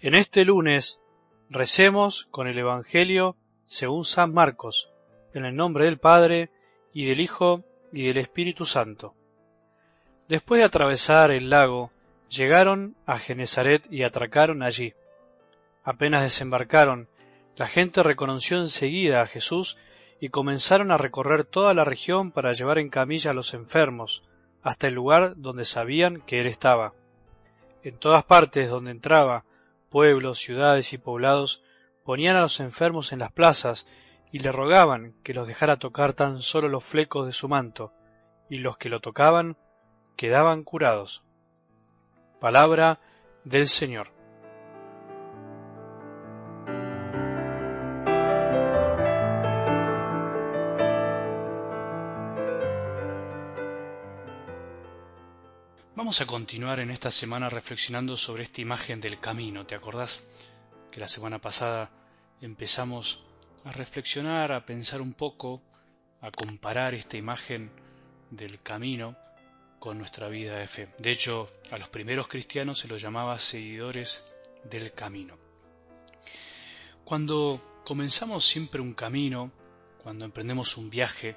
En este lunes recemos con el Evangelio según San Marcos, en el nombre del Padre, y del Hijo, y del Espíritu Santo. Después de atravesar el lago, llegaron a Genezaret y atracaron allí. Apenas desembarcaron, la gente reconoció enseguida a Jesús y comenzaron a recorrer toda la región para llevar en camilla a los enfermos, hasta el lugar donde sabían que él estaba. En todas partes donde entraba, pueblos, ciudades y poblados ponían a los enfermos en las plazas y le rogaban que los dejara tocar tan solo los flecos de su manto, y los que lo tocaban quedaban curados. Palabra del Señor. Vamos a continuar en esta semana reflexionando sobre esta imagen del camino. ¿Te acordás que la semana pasada empezamos a reflexionar, a pensar un poco, a comparar esta imagen del camino con nuestra vida de fe? De hecho, a los primeros cristianos se los llamaba seguidores del camino. Cuando comenzamos siempre un camino, cuando emprendemos un viaje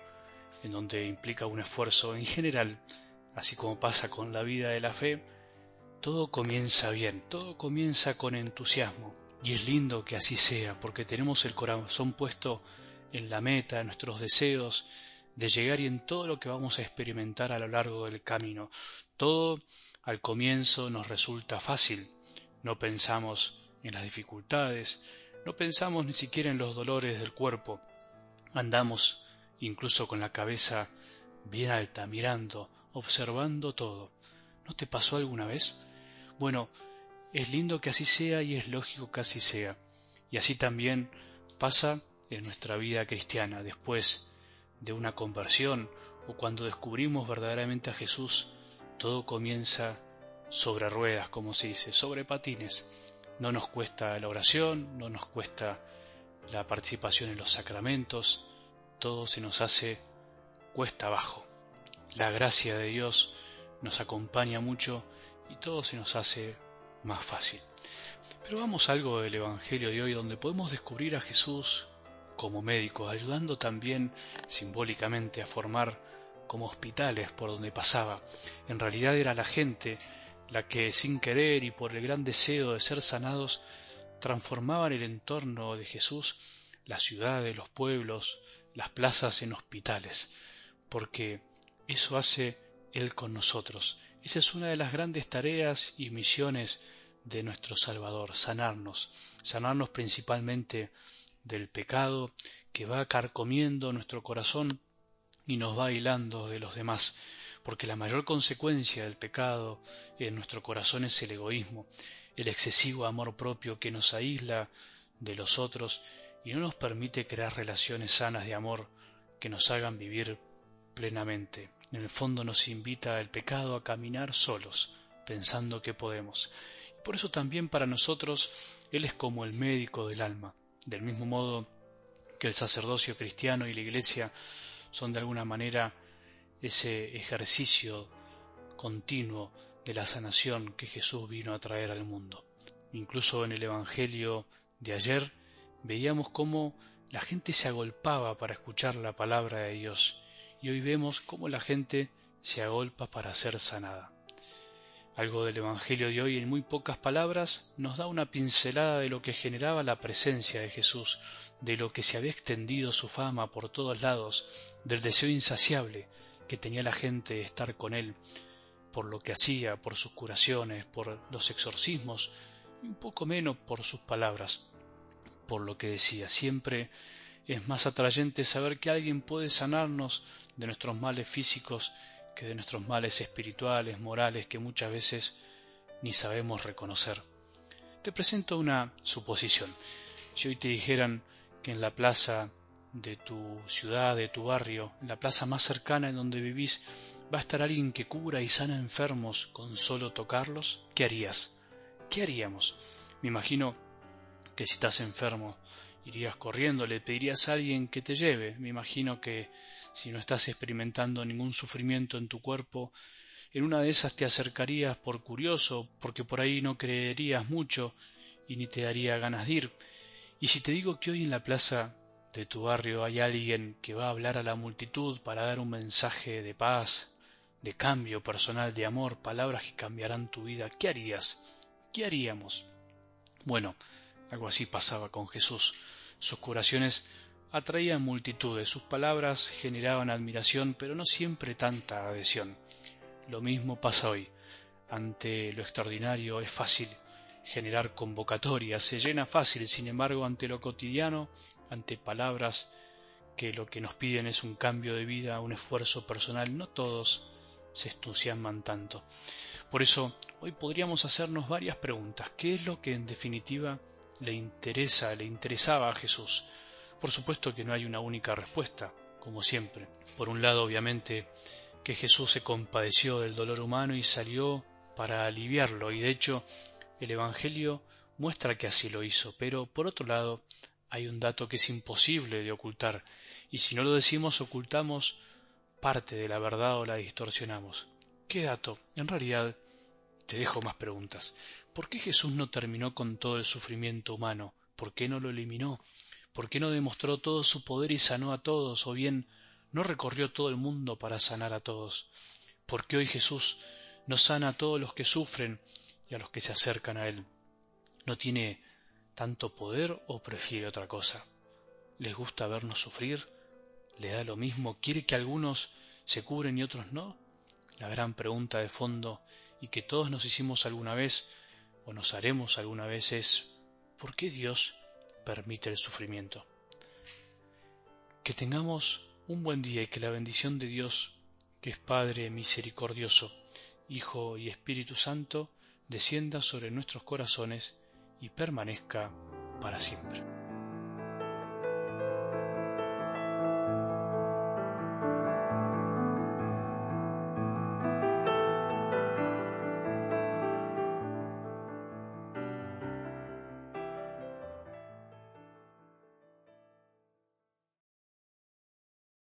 en donde implica un esfuerzo, en general así como pasa con la vida de la fe, todo comienza bien, todo comienza con entusiasmo. Y es lindo que así sea, porque tenemos el corazón puesto en la meta, en nuestros deseos de llegar y en todo lo que vamos a experimentar a lo largo del camino. Todo al comienzo nos resulta fácil. No pensamos en las dificultades, no pensamos ni siquiera en los dolores del cuerpo. Andamos incluso con la cabeza bien alta, mirando observando todo. ¿No te pasó alguna vez? Bueno, es lindo que así sea y es lógico que así sea. Y así también pasa en nuestra vida cristiana. Después de una conversión o cuando descubrimos verdaderamente a Jesús, todo comienza sobre ruedas, como se dice, sobre patines. No nos cuesta la oración, no nos cuesta la participación en los sacramentos, todo se nos hace cuesta abajo la gracia de Dios nos acompaña mucho y todo se nos hace más fácil. Pero vamos a algo del Evangelio de hoy donde podemos descubrir a Jesús como médico, ayudando también simbólicamente a formar como hospitales por donde pasaba. En realidad era la gente la que sin querer y por el gran deseo de ser sanados transformaban el entorno de Jesús, las ciudades, los pueblos, las plazas en hospitales, porque eso hace Él con nosotros. Esa es una de las grandes tareas y misiones de nuestro Salvador, sanarnos, sanarnos principalmente del pecado que va carcomiendo nuestro corazón y nos va hilando de los demás, porque la mayor consecuencia del pecado en nuestro corazón es el egoísmo, el excesivo amor propio que nos aísla de los otros y no nos permite crear relaciones sanas de amor que nos hagan vivir plenamente. En el fondo nos invita el pecado a caminar solos, pensando que podemos. Y por eso también para nosotros Él es como el médico del alma, del mismo modo que el sacerdocio cristiano y la iglesia son de alguna manera ese ejercicio continuo de la sanación que Jesús vino a traer al mundo. Incluso en el Evangelio de ayer veíamos cómo la gente se agolpaba para escuchar la palabra de Dios y hoy vemos cómo la gente se agolpa para ser sanada. Algo del Evangelio de hoy en muy pocas palabras nos da una pincelada de lo que generaba la presencia de Jesús, de lo que se había extendido su fama por todos lados, del deseo insaciable que tenía la gente de estar con él, por lo que hacía, por sus curaciones, por los exorcismos, y un poco menos por sus palabras, por lo que decía. Siempre es más atrayente saber que alguien puede sanarnos de nuestros males físicos que de nuestros males espirituales, morales, que muchas veces ni sabemos reconocer. Te presento una suposición. Si hoy te dijeran que en la plaza de tu ciudad, de tu barrio, en la plaza más cercana en donde vivís, va a estar alguien que cura y sana enfermos con solo tocarlos, ¿qué harías? ¿Qué haríamos? Me imagino que si estás enfermo irías corriendo, le pedirías a alguien que te lleve. Me imagino que si no estás experimentando ningún sufrimiento en tu cuerpo, en una de esas te acercarías por curioso, porque por ahí no creerías mucho, y ni te daría ganas de ir. Y si te digo que hoy en la plaza de tu barrio hay alguien que va a hablar a la multitud para dar un mensaje de paz, de cambio personal, de amor, palabras que cambiarán tu vida, ¿qué harías? ¿Qué haríamos? Bueno, algo así pasaba con Jesús. Sus curaciones atraían multitudes, sus palabras generaban admiración, pero no siempre tanta adhesión. Lo mismo pasa hoy. Ante lo extraordinario es fácil generar convocatorias, se llena fácil, sin embargo, ante lo cotidiano, ante palabras que lo que nos piden es un cambio de vida, un esfuerzo personal, no todos se entusiasman tanto. Por eso, hoy podríamos hacernos varias preguntas. ¿Qué es lo que en definitiva le interesa, le interesaba a Jesús? Por supuesto que no hay una única respuesta, como siempre. Por un lado, obviamente, que Jesús se compadeció del dolor humano y salió para aliviarlo, y de hecho el Evangelio muestra que así lo hizo, pero por otro lado hay un dato que es imposible de ocultar, y si no lo decimos ocultamos parte de la verdad o la distorsionamos. ¿Qué dato? En realidad, te dejo más preguntas. ¿Por qué Jesús no terminó con todo el sufrimiento humano? ¿Por qué no lo eliminó? ¿Por qué no demostró todo su poder y sanó a todos? ¿O bien no recorrió todo el mundo para sanar a todos? ¿Por qué hoy Jesús no sana a todos los que sufren y a los que se acercan a Él? ¿No tiene tanto poder o prefiere otra cosa? ¿Les gusta vernos sufrir? ¿Le da lo mismo? ¿Quiere que algunos se cubren y otros no? La gran pregunta de fondo y que todos nos hicimos alguna vez o nos haremos alguna vez es ¿por qué Dios permite el sufrimiento. Que tengamos un buen día y que la bendición de Dios, que es Padre misericordioso, Hijo y Espíritu Santo, descienda sobre nuestros corazones y permanezca para siempre.